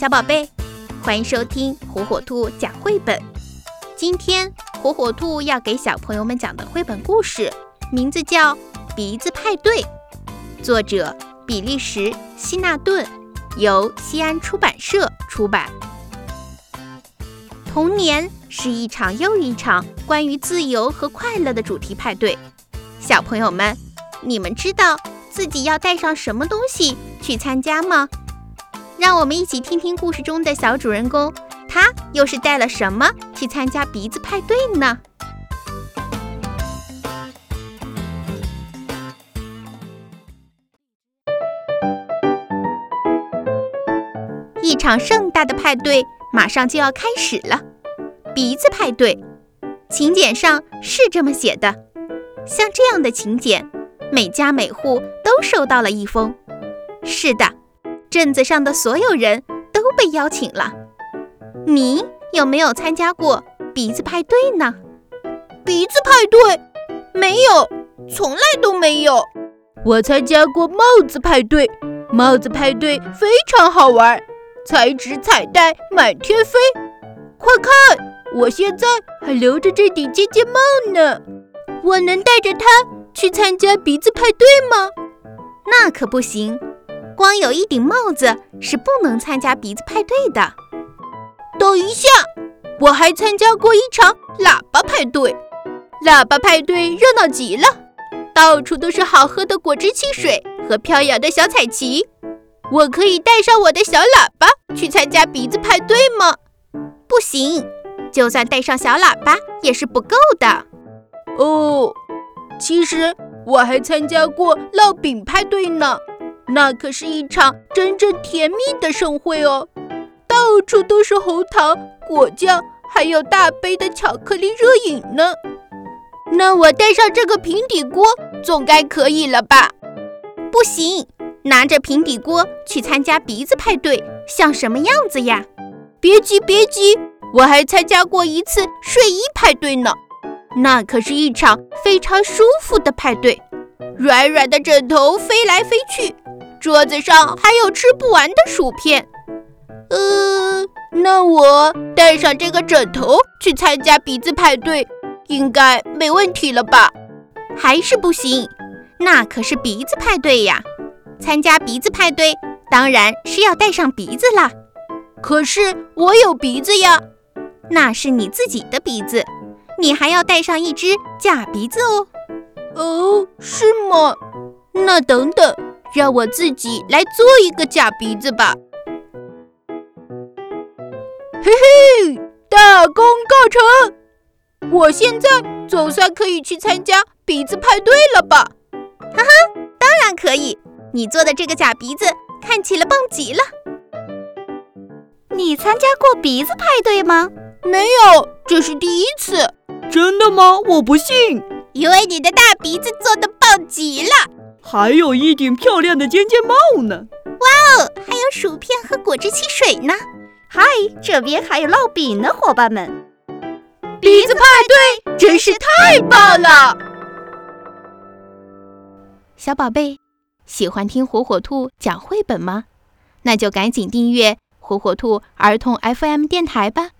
小宝贝，欢迎收听火火兔讲绘本。今天火火兔要给小朋友们讲的绘本故事，名字叫《鼻子派对》，作者比利时希纳顿，由西安出版社出版。童年是一场又一场关于自由和快乐的主题派对。小朋友们，你们知道自己要带上什么东西去参加吗？让我们一起听听故事中的小主人公，他又是带了什么去参加鼻子派对呢？一场盛大的派对马上就要开始了，鼻子派对，请柬上是这么写的。像这样的请柬，每家每户都收到了一封。是的。镇子上的所有人都被邀请了，你有没有参加过鼻子派对呢？鼻子派对没有，从来都没有。我参加过帽子派对，帽子派对非常好玩，彩纸彩带满天飞。快看，我现在还留着这顶尖尖帽呢，我能带着它去参加鼻子派对吗？那可不行。光有一顶帽子是不能参加鼻子派对的。等一下，我还参加过一场喇叭派对，喇叭派对热闹极了，到处都是好喝的果汁汽水和飘扬的小彩旗。我可以带上我的小喇叭去参加鼻子派对吗？不行，就算带上小喇叭也是不够的。哦，其实我还参加过烙饼派对呢。那可是一场真正甜蜜的盛会哦，到处都是红糖、果酱，还有大杯的巧克力热饮呢。那我带上这个平底锅总该可以了吧？不行，拿着平底锅去参加鼻子派对，像什么样子呀？别急，别急，我还参加过一次睡衣派对呢。那可是一场非常舒服的派对，软软的枕头飞来飞去。桌子上还有吃不完的薯片，呃，那我带上这个枕头去参加鼻子派对，应该没问题了吧？还是不行？那可是鼻子派对呀！参加鼻子派对当然是要带上鼻子啦。可是我有鼻子呀，那是你自己的鼻子，你还要带上一只假鼻子哦。哦，是吗？那等等。让我自己来做一个假鼻子吧！嘿嘿，大功告成！我现在总算可以去参加鼻子派对了吧？哈哈，当然可以！你做的这个假鼻子看起来棒极了。你参加过鼻子派对吗？没有，这是第一次。真的吗？我不信。因为你的大鼻子做的棒极了。还有一顶漂亮的尖尖帽呢！哇哦，还有薯片和果汁汽水呢！嗨，这边还有烙饼呢，伙伴们！鼻子派对真是太棒了！小宝贝，喜欢听火火兔讲绘本吗？那就赶紧订阅火火兔儿童 FM 电台吧！